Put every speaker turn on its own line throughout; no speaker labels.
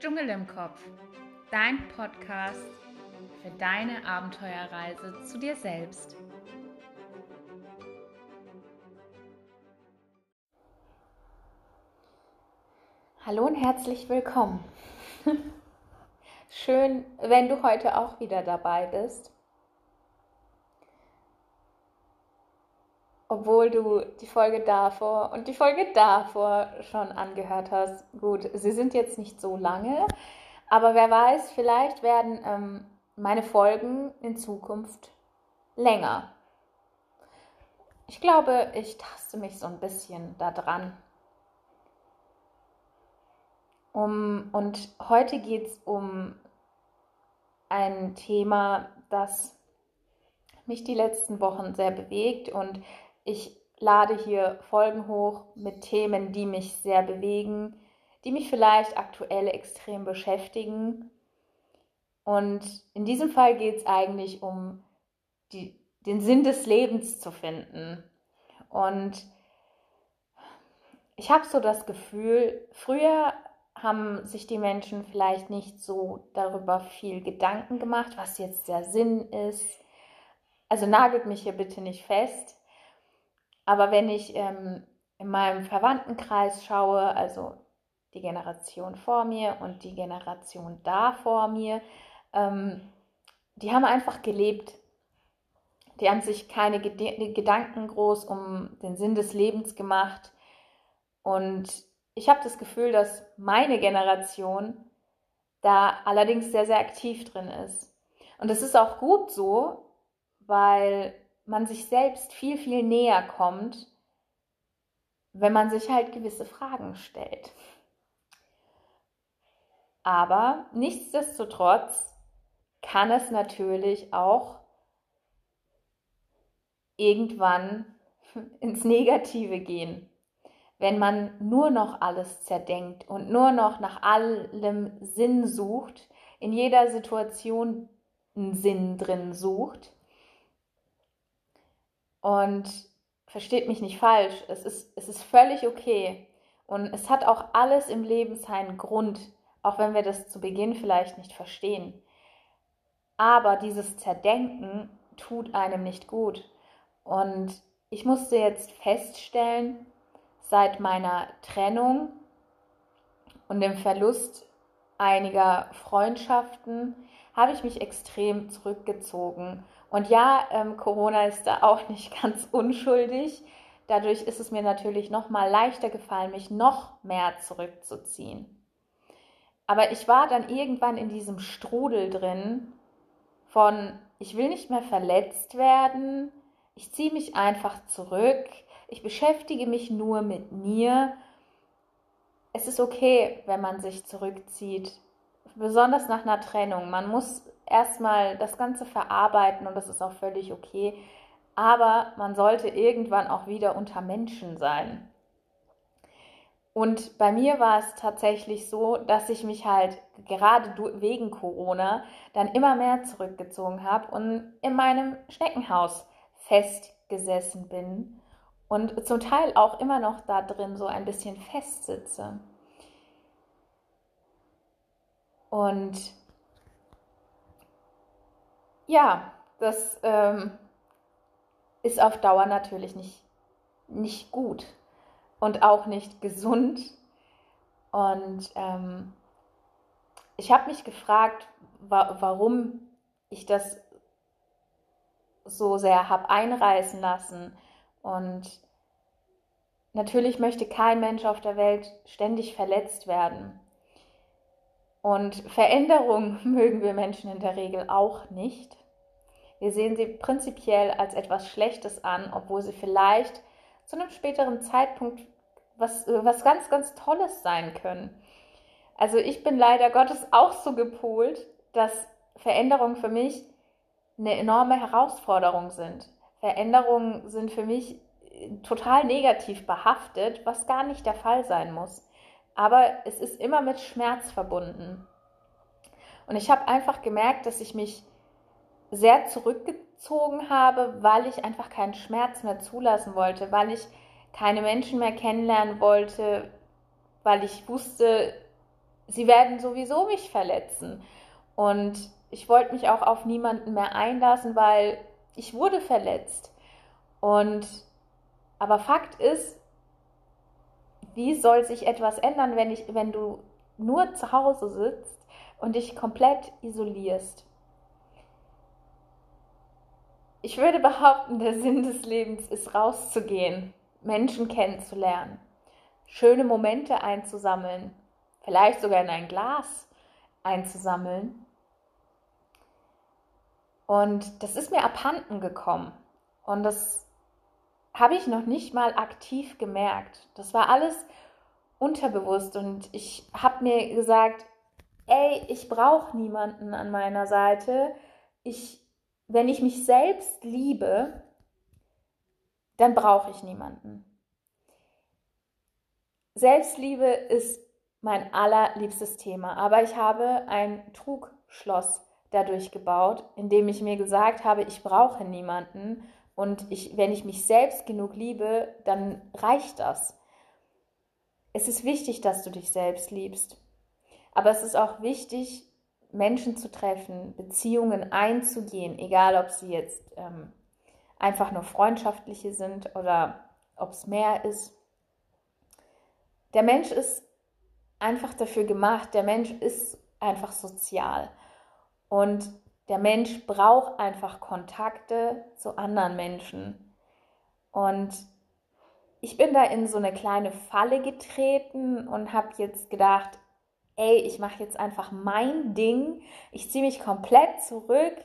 Dschungel im Kopf, dein Podcast für deine Abenteuerreise zu dir selbst.
Hallo und herzlich willkommen. Schön, wenn du heute auch wieder dabei bist. Obwohl du die Folge davor und die Folge davor schon angehört hast. Gut, sie sind jetzt nicht so lange, aber wer weiß, vielleicht werden ähm, meine Folgen in Zukunft länger. Ich glaube, ich taste mich so ein bisschen da dran. Um, und heute geht es um ein Thema, das mich die letzten Wochen sehr bewegt und ich lade hier Folgen hoch mit Themen, die mich sehr bewegen, die mich vielleicht aktuell extrem beschäftigen. Und in diesem Fall geht es eigentlich um die, den Sinn des Lebens zu finden. Und ich habe so das Gefühl, früher haben sich die Menschen vielleicht nicht so darüber viel Gedanken gemacht, was jetzt der Sinn ist. Also nagelt mich hier bitte nicht fest. Aber wenn ich ähm, in meinem Verwandtenkreis schaue, also die Generation vor mir und die Generation da vor mir, ähm, die haben einfach gelebt. Die haben sich keine Ged Gedanken groß um den Sinn des Lebens gemacht. Und ich habe das Gefühl, dass meine Generation da allerdings sehr, sehr aktiv drin ist. Und das ist auch gut so, weil man sich selbst viel, viel näher kommt, wenn man sich halt gewisse Fragen stellt. Aber nichtsdestotrotz kann es natürlich auch irgendwann ins Negative gehen, wenn man nur noch alles zerdenkt und nur noch nach allem Sinn sucht, in jeder Situation einen Sinn drin sucht und versteht mich nicht falsch, es ist, es ist völlig okay. Und es hat auch alles im Leben seinen Grund, auch wenn wir das zu Beginn vielleicht nicht verstehen. Aber dieses Zerdenken tut einem nicht gut. Und ich musste jetzt feststellen, seit meiner Trennung und dem Verlust einiger Freundschaften habe ich mich extrem zurückgezogen und ja, ähm, Corona ist da auch nicht ganz unschuldig. Dadurch ist es mir natürlich noch mal leichter gefallen, mich noch mehr zurückzuziehen. Aber ich war dann irgendwann in diesem Strudel drin von, ich will nicht mehr verletzt werden, ich ziehe mich einfach zurück, ich beschäftige mich nur mit mir. Es ist okay, wenn man sich zurückzieht, besonders nach einer Trennung. Man muss erstmal das Ganze verarbeiten und das ist auch völlig okay. Aber man sollte irgendwann auch wieder unter Menschen sein. Und bei mir war es tatsächlich so, dass ich mich halt gerade wegen Corona dann immer mehr zurückgezogen habe und in meinem Schneckenhaus festgesessen bin und zum Teil auch immer noch da drin so ein bisschen festsitze. Und ja, das ähm, ist auf Dauer natürlich nicht, nicht gut und auch nicht gesund. Und ähm, ich habe mich gefragt, wa warum ich das so sehr habe einreißen lassen. Und natürlich möchte kein Mensch auf der Welt ständig verletzt werden. Und Veränderung mögen wir Menschen in der Regel auch nicht. Wir sehen sie prinzipiell als etwas Schlechtes an, obwohl sie vielleicht zu einem späteren Zeitpunkt was, was ganz, ganz Tolles sein können. Also ich bin leider Gottes auch so gepolt, dass Veränderungen für mich eine enorme Herausforderung sind. Veränderungen sind für mich total negativ behaftet, was gar nicht der Fall sein muss. Aber es ist immer mit Schmerz verbunden. Und ich habe einfach gemerkt, dass ich mich sehr zurückgezogen habe, weil ich einfach keinen Schmerz mehr zulassen wollte, weil ich keine Menschen mehr kennenlernen wollte, weil ich wusste, sie werden sowieso mich verletzen. Und ich wollte mich auch auf niemanden mehr einlassen, weil ich wurde verletzt. Und aber Fakt ist, wie soll sich etwas ändern, wenn, ich, wenn du nur zu Hause sitzt und dich komplett isolierst? Ich würde behaupten, der Sinn des Lebens ist rauszugehen, Menschen kennenzulernen, schöne Momente einzusammeln, vielleicht sogar in ein Glas einzusammeln. Und das ist mir abhanden gekommen. Und das habe ich noch nicht mal aktiv gemerkt. Das war alles unterbewusst und ich habe mir gesagt, ey, ich brauche niemanden an meiner Seite. Ich, wenn ich mich selbst liebe, dann brauche ich niemanden. Selbstliebe ist mein allerliebstes Thema, aber ich habe ein Trugschloss dadurch gebaut, indem ich mir gesagt habe, ich brauche niemanden und ich, wenn ich mich selbst genug liebe, dann reicht das. Es ist wichtig, dass du dich selbst liebst. Aber es ist auch wichtig, Menschen zu treffen, Beziehungen einzugehen, egal ob sie jetzt ähm, einfach nur freundschaftliche sind oder ob es mehr ist. Der Mensch ist einfach dafür gemacht, der Mensch ist einfach sozial. Und der Mensch braucht einfach Kontakte zu anderen Menschen. Und ich bin da in so eine kleine Falle getreten und habe jetzt gedacht, ey, ich mache jetzt einfach mein Ding. Ich ziehe mich komplett zurück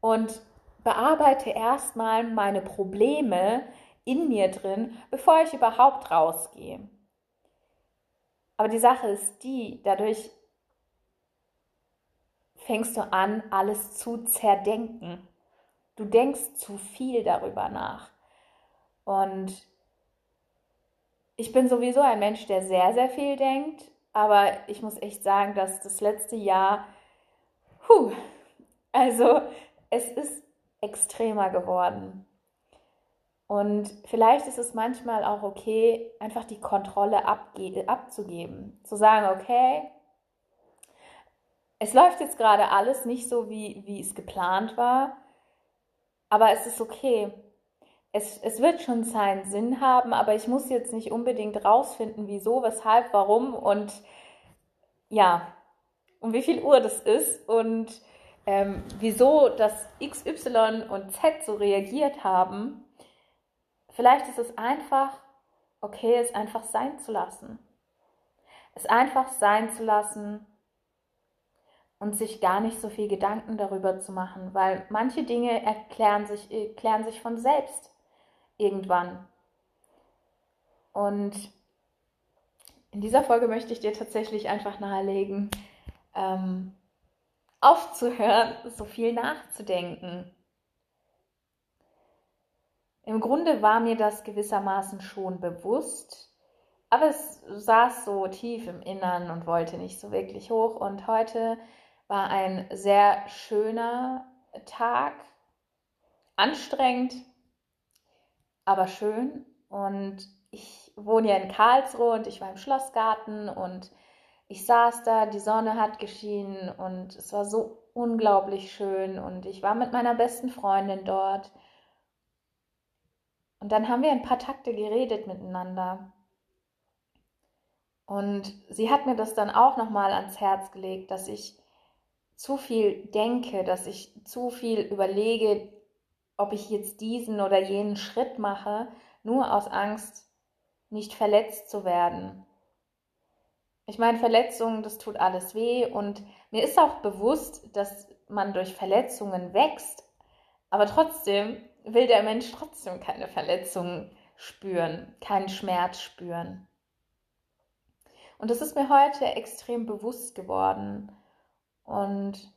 und bearbeite erstmal meine Probleme in mir drin, bevor ich überhaupt rausgehe. Aber die Sache ist die, dadurch fängst du an, alles zu zerdenken. Du denkst zu viel darüber nach. Und ich bin sowieso ein Mensch, der sehr, sehr viel denkt. Aber ich muss echt sagen, dass das letzte Jahr, puh, also es ist extremer geworden. Und vielleicht ist es manchmal auch okay, einfach die Kontrolle abzugeben. Zu sagen, okay, es läuft jetzt gerade alles nicht so, wie, wie es geplant war, aber es ist okay. Es, es wird schon seinen Sinn haben, aber ich muss jetzt nicht unbedingt rausfinden, wieso, weshalb, warum und ja, um wie viel Uhr das ist und ähm, wieso das X, Y und Z so reagiert haben. Vielleicht ist es einfach okay, es einfach sein zu lassen. Es einfach sein zu lassen und sich gar nicht so viel Gedanken darüber zu machen, weil manche Dinge erklären sich, erklären sich von selbst irgendwann. Und in dieser Folge möchte ich dir tatsächlich einfach nahelegen, ähm, aufzuhören, so viel nachzudenken. Im Grunde war mir das gewissermaßen schon bewusst, aber es saß so tief im Innern und wollte nicht so wirklich hoch. Und heute war ein sehr schöner Tag, anstrengend, aber schön. Und ich wohne ja in Karlsruhe und ich war im Schlossgarten und ich saß da, die Sonne hat geschienen und es war so unglaublich schön und ich war mit meiner besten Freundin dort. Und dann haben wir ein paar Takte geredet miteinander. Und sie hat mir das dann auch nochmal ans Herz gelegt, dass ich zu viel denke, dass ich zu viel überlege, ob ich jetzt diesen oder jenen Schritt mache, nur aus Angst, nicht verletzt zu werden. Ich meine, Verletzungen, das tut alles weh und mir ist auch bewusst, dass man durch Verletzungen wächst, aber trotzdem will der Mensch trotzdem keine Verletzungen spüren, keinen Schmerz spüren. Und das ist mir heute extrem bewusst geworden. Und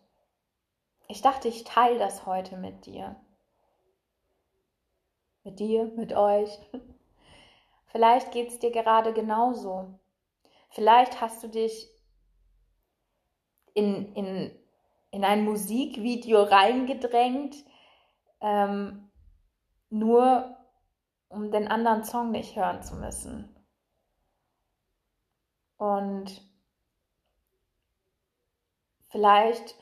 ich dachte, ich teile das heute mit dir. Mit dir, mit euch. Vielleicht geht es dir gerade genauso. Vielleicht hast du dich in, in in ein Musikvideo reingedrängt, ähm, nur um den anderen Song nicht hören zu müssen. Und vielleicht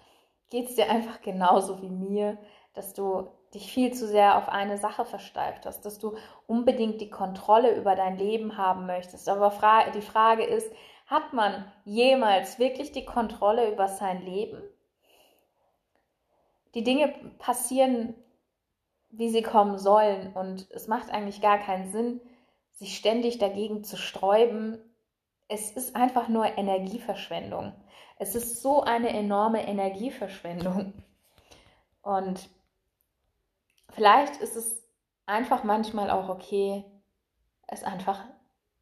geht es dir einfach genauso wie mir, dass du dich viel zu sehr auf eine Sache versteift hast, dass du unbedingt die Kontrolle über dein Leben haben möchtest. Aber die Frage ist, hat man jemals wirklich die Kontrolle über sein Leben? Die Dinge passieren, wie sie kommen sollen und es macht eigentlich gar keinen Sinn, sich ständig dagegen zu sträuben. Es ist einfach nur Energieverschwendung. Es ist so eine enorme Energieverschwendung. Und vielleicht ist es einfach manchmal auch okay, es einfach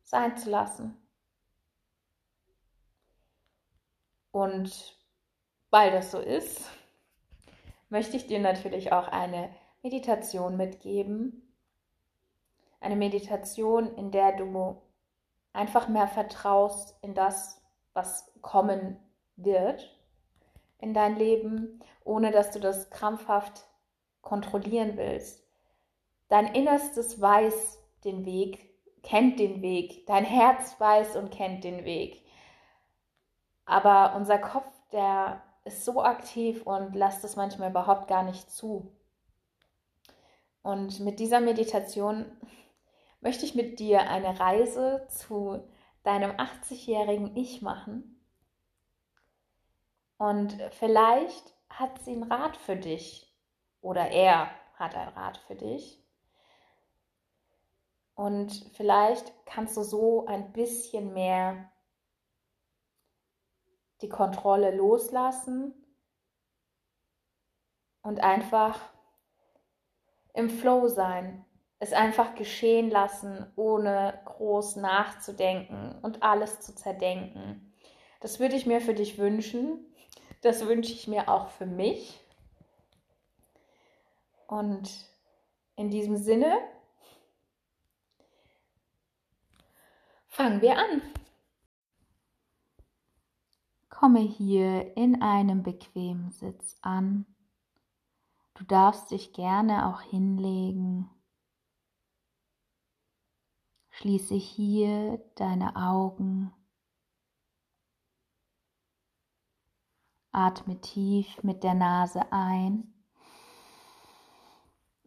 sein zu lassen. Und weil das so ist, möchte ich dir natürlich auch eine Meditation mitgeben. Eine Meditation, in der du einfach mehr vertraust in das, was kommen wird in dein Leben, ohne dass du das krampfhaft kontrollieren willst. Dein Innerstes weiß den Weg, kennt den Weg. Dein Herz weiß und kennt den Weg. Aber unser Kopf, der ist so aktiv und lässt es manchmal überhaupt gar nicht zu. Und mit dieser Meditation möchte ich mit dir eine Reise zu deinem 80-jährigen Ich machen. Und vielleicht hat sie einen Rat für dich oder er hat einen Rat für dich. Und vielleicht kannst du so ein bisschen mehr die Kontrolle loslassen und einfach im Flow sein, es einfach geschehen lassen, ohne groß nachzudenken und alles zu zerdenken. Das würde ich mir für dich wünschen. Das wünsche ich mir auch für mich. Und in diesem Sinne fangen wir an. Komme hier in einem bequemen Sitz an. Du darfst dich gerne auch hinlegen. Schließe hier deine Augen. Atme tief mit der Nase ein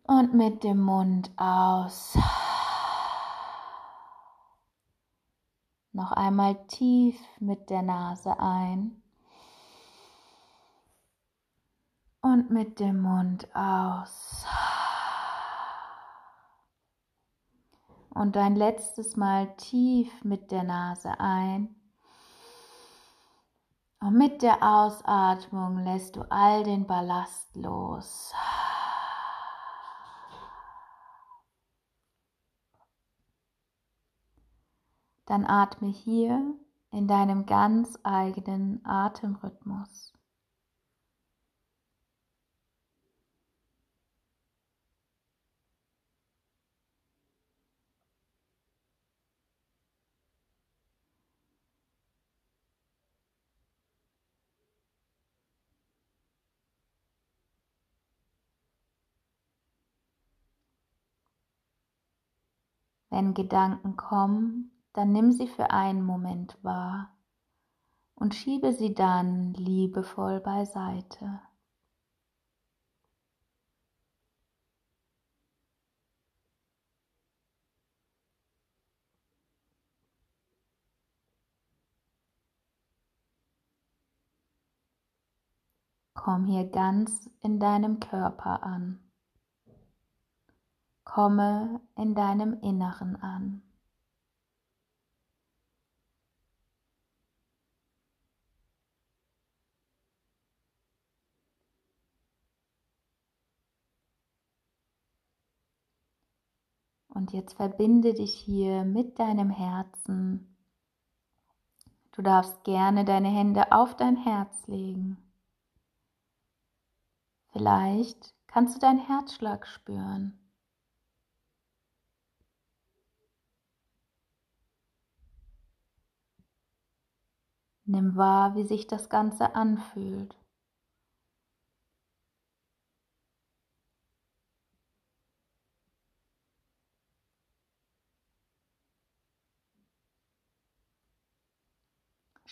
und mit dem Mund aus. Noch einmal tief mit der Nase ein und mit dem Mund aus. Und ein letztes Mal tief mit der Nase ein. Und mit der Ausatmung lässt du all den Ballast los. Dann atme hier in deinem ganz eigenen Atemrhythmus. Wenn Gedanken kommen, dann nimm sie für einen Moment wahr und schiebe sie dann liebevoll beiseite. Komm hier ganz in deinem Körper an. Komme in deinem Inneren an. Und jetzt verbinde dich hier mit deinem Herzen. Du darfst gerne deine Hände auf dein Herz legen. Vielleicht kannst du deinen Herzschlag spüren. Nimm wahr, wie sich das Ganze anfühlt.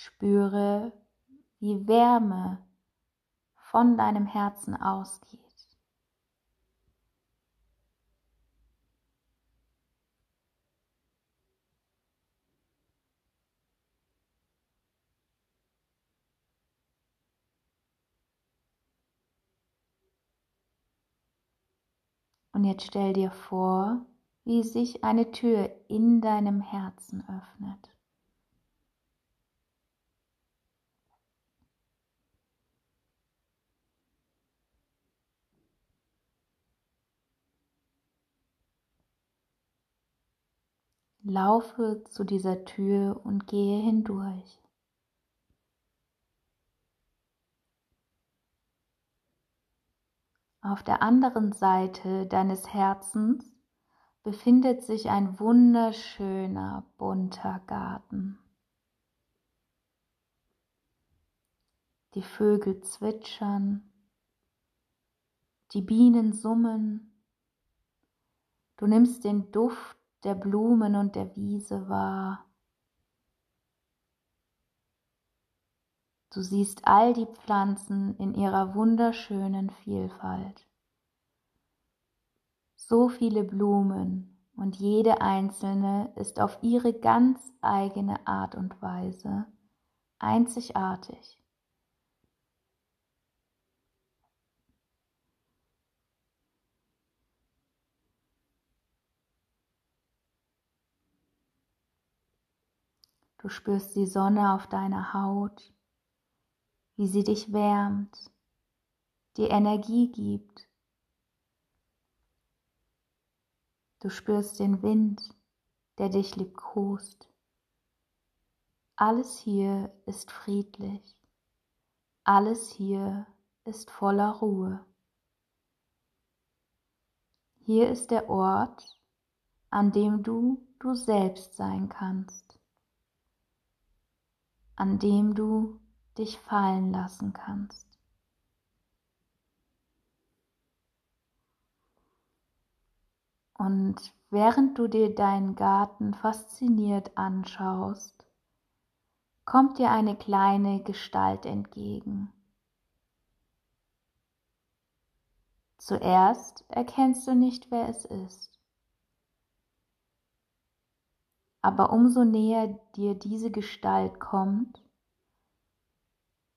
Spüre, wie Wärme von deinem Herzen ausgeht. Und jetzt stell dir vor, wie sich eine Tür in deinem Herzen öffnet. Laufe zu dieser Tür und gehe hindurch. Auf der anderen Seite deines Herzens befindet sich ein wunderschöner bunter Garten. Die Vögel zwitschern, die Bienen summen, du nimmst den Duft der Blumen und der Wiese wahr. Du siehst all die Pflanzen in ihrer wunderschönen Vielfalt. So viele Blumen und jede einzelne ist auf ihre ganz eigene Art und Weise einzigartig. Du spürst die Sonne auf deiner Haut, wie sie dich wärmt, dir Energie gibt. Du spürst den Wind, der dich liebkost. Alles hier ist friedlich. Alles hier ist voller Ruhe. Hier ist der Ort, an dem du du selbst sein kannst an dem du dich fallen lassen kannst. Und während du dir deinen Garten fasziniert anschaust, kommt dir eine kleine Gestalt entgegen. Zuerst erkennst du nicht, wer es ist. Aber umso näher dir diese Gestalt kommt,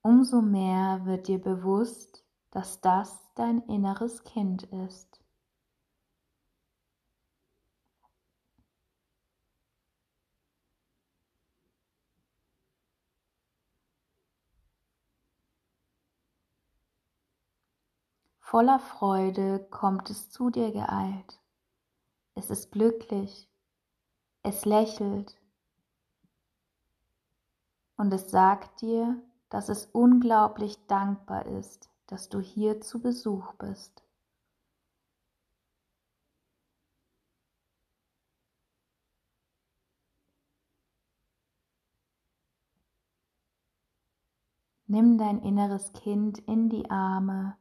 umso mehr wird dir bewusst, dass das dein inneres Kind ist. Voller Freude kommt es zu dir geeilt. Es ist glücklich es lächelt und es sagt dir, dass es unglaublich dankbar ist, dass du hier zu Besuch bist. Nimm dein inneres Kind in die Arme.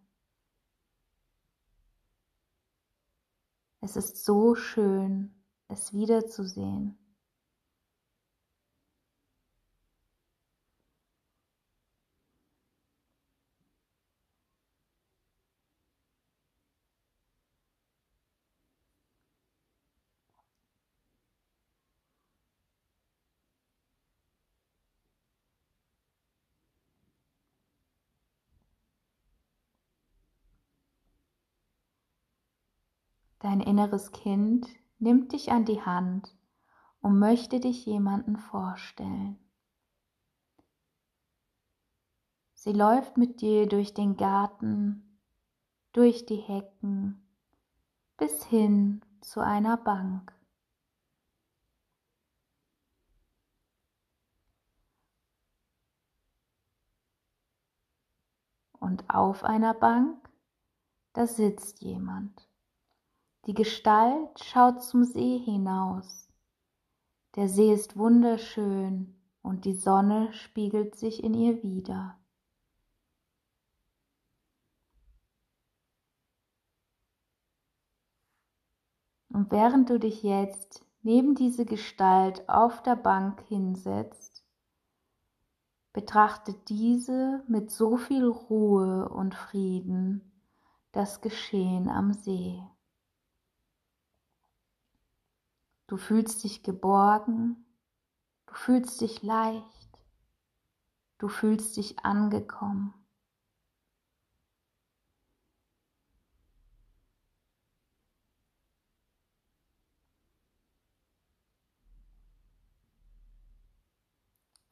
Es ist so schön, es wiederzusehen. Dein inneres Kind nimmt dich an die Hand und möchte dich jemanden vorstellen. Sie läuft mit dir durch den Garten, durch die Hecken, bis hin zu einer Bank. Und auf einer Bank, da sitzt jemand. Die Gestalt schaut zum See hinaus. Der See ist wunderschön und die Sonne spiegelt sich in ihr wider. Und während du dich jetzt neben diese Gestalt auf der Bank hinsetzt, betrachtet diese mit so viel Ruhe und Frieden das Geschehen am See. Du fühlst dich geborgen, du fühlst dich leicht, du fühlst dich angekommen.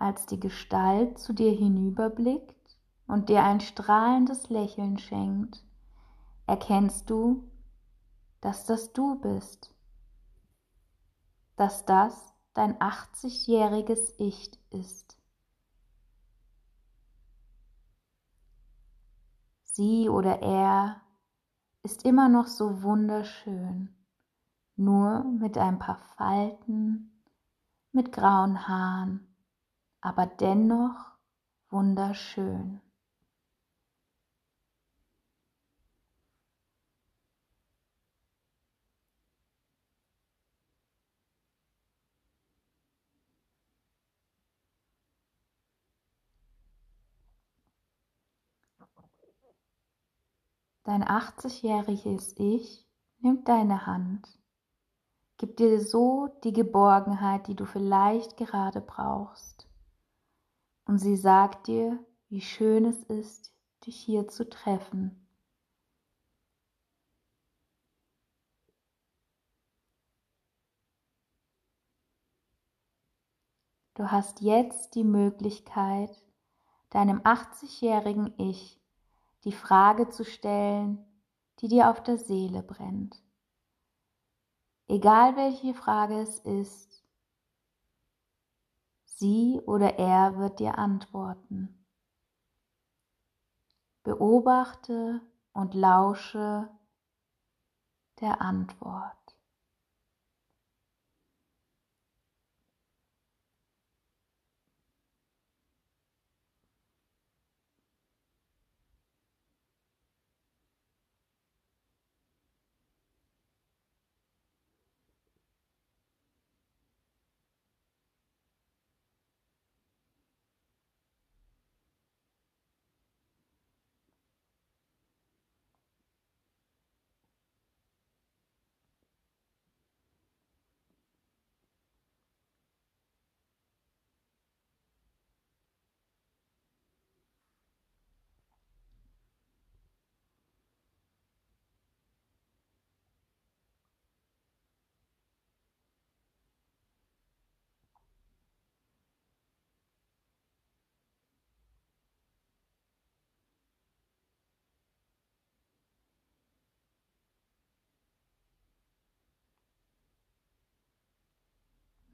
als die Gestalt zu dir hinüberblickt und dir ein strahlendes Lächeln schenkt, erkennst du, dass das du bist, dass das dein 80-jähriges Ich ist. Sie oder er ist immer noch so wunderschön, nur mit ein paar Falten, mit grauen Haaren aber dennoch wunderschön. Dein 80-jähriges Ich nimmt deine Hand, gibt dir so die Geborgenheit, die du vielleicht gerade brauchst und sie sagt dir, wie schön es ist, dich hier zu treffen. Du hast jetzt die Möglichkeit, deinem 80-jährigen Ich die Frage zu stellen, die dir auf der Seele brennt. Egal welche Frage es ist, Sie oder er wird dir antworten. Beobachte und lausche der Antwort.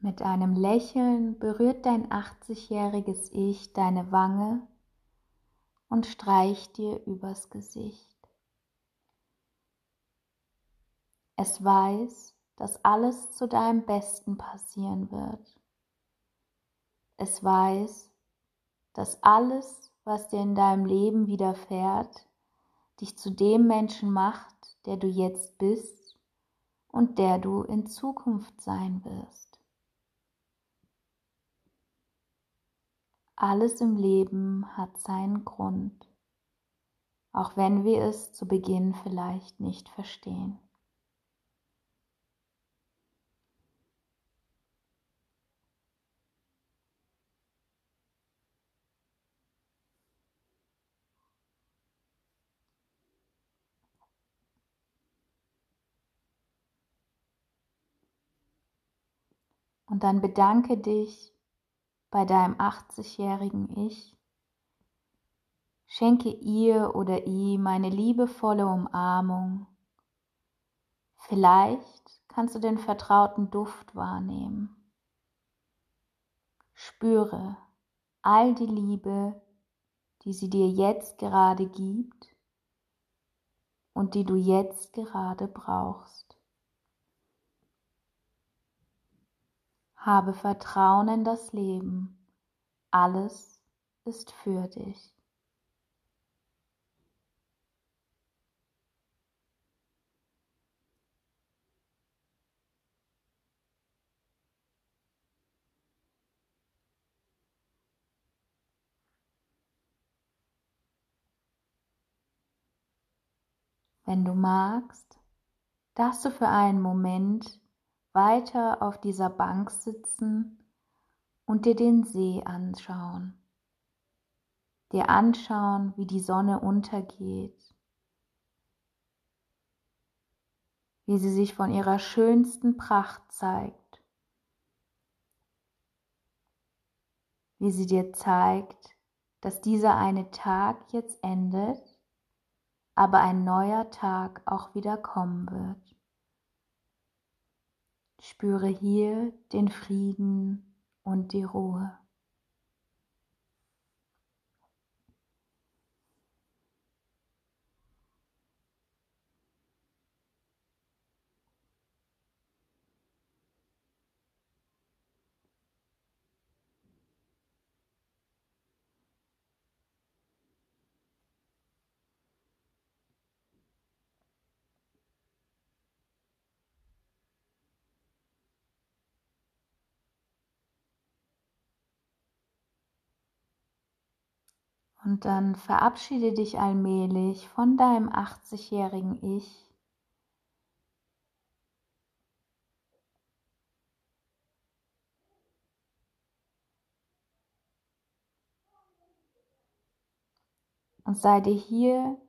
Mit einem Lächeln berührt dein 80-jähriges Ich deine Wange und streicht dir übers Gesicht. Es weiß, dass alles zu deinem Besten passieren wird. Es weiß, dass alles, was dir in deinem Leben widerfährt, dich zu dem Menschen macht, der du jetzt bist und der du in Zukunft sein wirst. Alles im Leben hat seinen Grund, auch wenn wir es zu Beginn vielleicht nicht verstehen. Und dann bedanke dich bei deinem 80-jährigen Ich. Schenke ihr oder ihm eine liebevolle Umarmung. Vielleicht kannst du den vertrauten Duft wahrnehmen. Spüre all die Liebe, die sie dir jetzt gerade gibt und die du jetzt gerade brauchst. Habe Vertrauen in das Leben. Alles ist für dich. Wenn du magst, darfst du für einen Moment weiter auf dieser Bank sitzen und dir den See anschauen. Dir anschauen, wie die Sonne untergeht, wie sie sich von ihrer schönsten Pracht zeigt, wie sie dir zeigt, dass dieser eine Tag jetzt endet, aber ein neuer Tag auch wieder kommen wird. Spüre hier den Frieden und die Ruhe. Und dann verabschiede dich allmählich von deinem 80-jährigen Ich. Und sei dir hier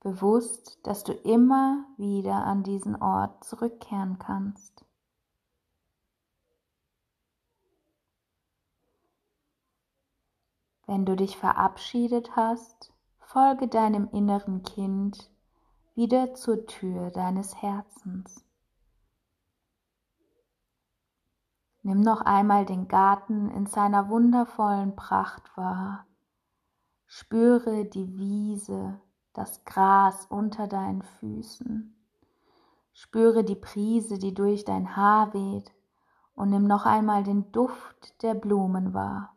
bewusst, dass du immer wieder an diesen Ort zurückkehren kannst. Wenn du dich verabschiedet hast, folge deinem inneren Kind wieder zur Tür deines Herzens. Nimm noch einmal den Garten in seiner wundervollen Pracht wahr. Spüre die Wiese, das Gras unter deinen Füßen. Spüre die Prise, die durch dein Haar weht und nimm noch einmal den Duft der Blumen wahr.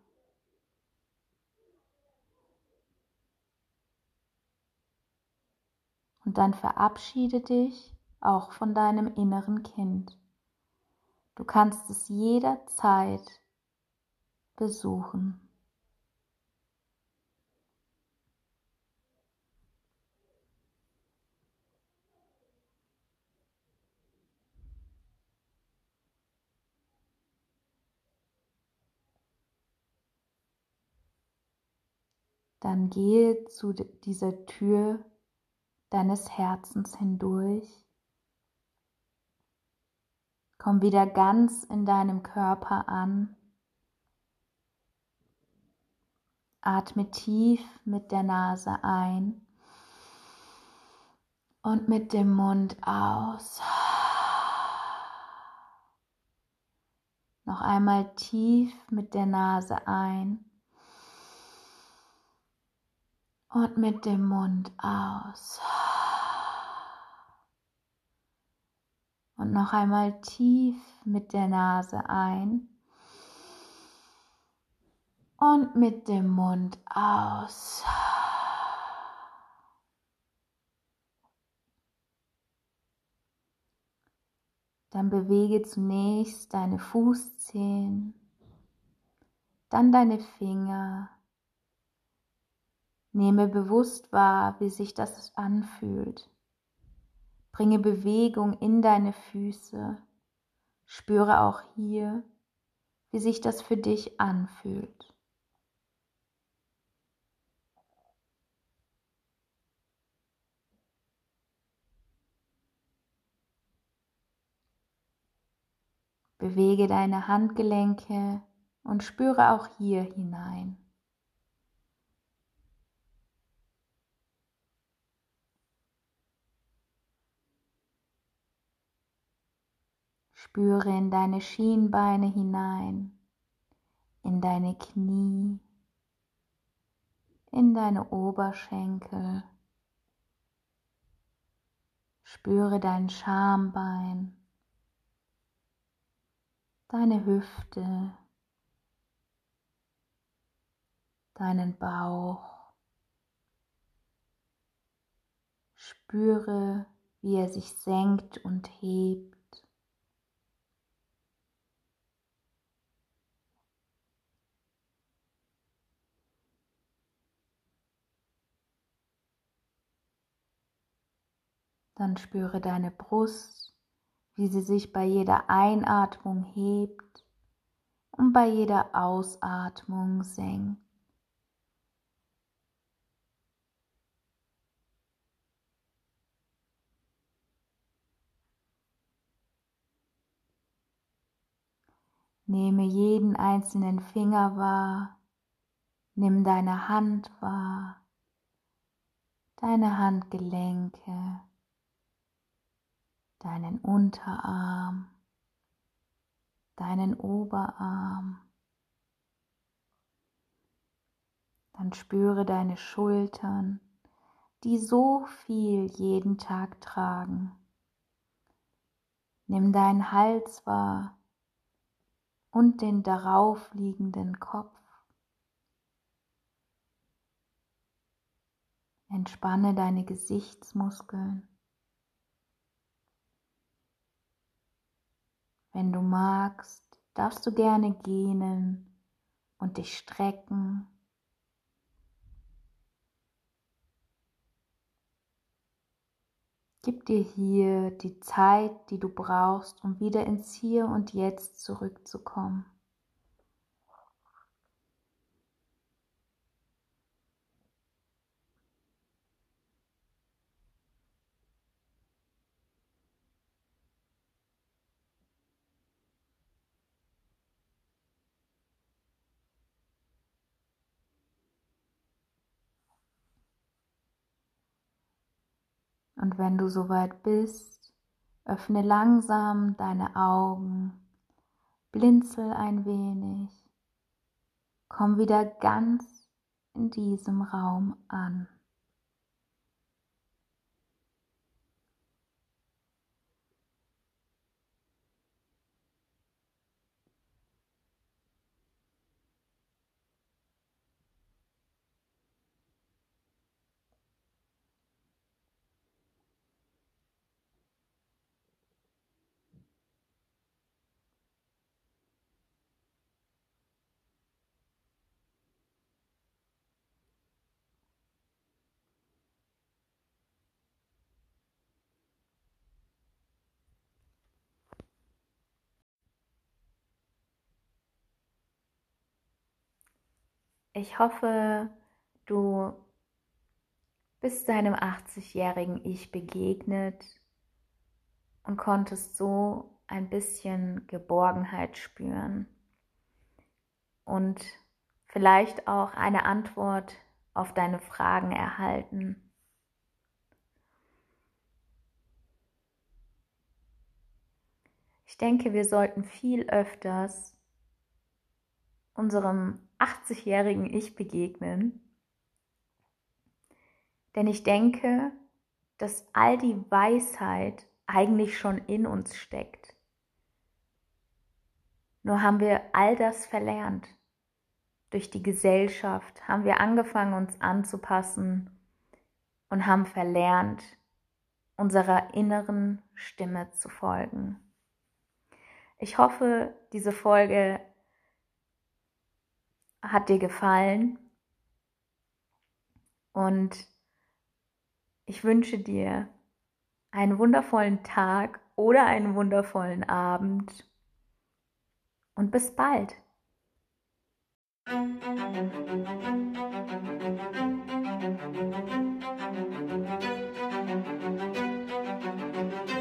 Und dann verabschiede dich auch von deinem inneren Kind. Du kannst es jederzeit besuchen. Dann gehe zu dieser Tür deines Herzens hindurch. Komm wieder ganz in deinem Körper an. Atme tief mit der Nase ein und mit dem Mund aus. Noch einmal tief mit der Nase ein und mit dem Mund aus. Und noch einmal tief mit der Nase ein und mit dem Mund aus. Dann bewege zunächst deine Fußzehen, dann deine Finger. Nehme bewusst wahr, wie sich das anfühlt. Bringe Bewegung in deine Füße. Spüre auch hier, wie sich das für dich anfühlt. Bewege deine Handgelenke und spüre auch hier hinein. Spüre in deine Schienbeine hinein, in deine Knie, in deine Oberschenkel. Spüre dein Schambein, deine Hüfte, deinen Bauch. Spüre, wie er sich senkt und hebt. Dann spüre deine Brust, wie sie sich bei jeder Einatmung hebt und bei jeder Ausatmung senkt. Nehme jeden einzelnen Finger wahr, nimm deine Hand wahr, deine Handgelenke, deinen Unterarm, deinen Oberarm. Dann spüre deine Schultern, die so viel jeden Tag tragen. Nimm deinen Hals wahr, und den darauf liegenden Kopf. Entspanne deine Gesichtsmuskeln. Wenn du magst, darfst du gerne gähnen und dich strecken. Gib dir hier die Zeit, die du brauchst, um wieder ins Hier und Jetzt zurückzukommen. Wenn du soweit bist, öffne langsam deine Augen, blinzel ein wenig, komm wieder ganz in diesem Raum an. Ich hoffe, du bist deinem 80-jährigen Ich begegnet und konntest so ein bisschen Geborgenheit spüren und vielleicht auch eine Antwort auf deine Fragen erhalten. Ich denke, wir sollten viel öfters unserem 80-jährigen Ich begegnen. Denn ich denke, dass all die Weisheit eigentlich schon in uns steckt. Nur haben wir all das verlernt. Durch die Gesellschaft haben wir angefangen, uns anzupassen und haben verlernt, unserer inneren Stimme zu folgen. Ich hoffe, diese Folge hat dir gefallen. Und ich wünsche dir einen wundervollen Tag oder einen wundervollen Abend. Und bis bald. Thank you.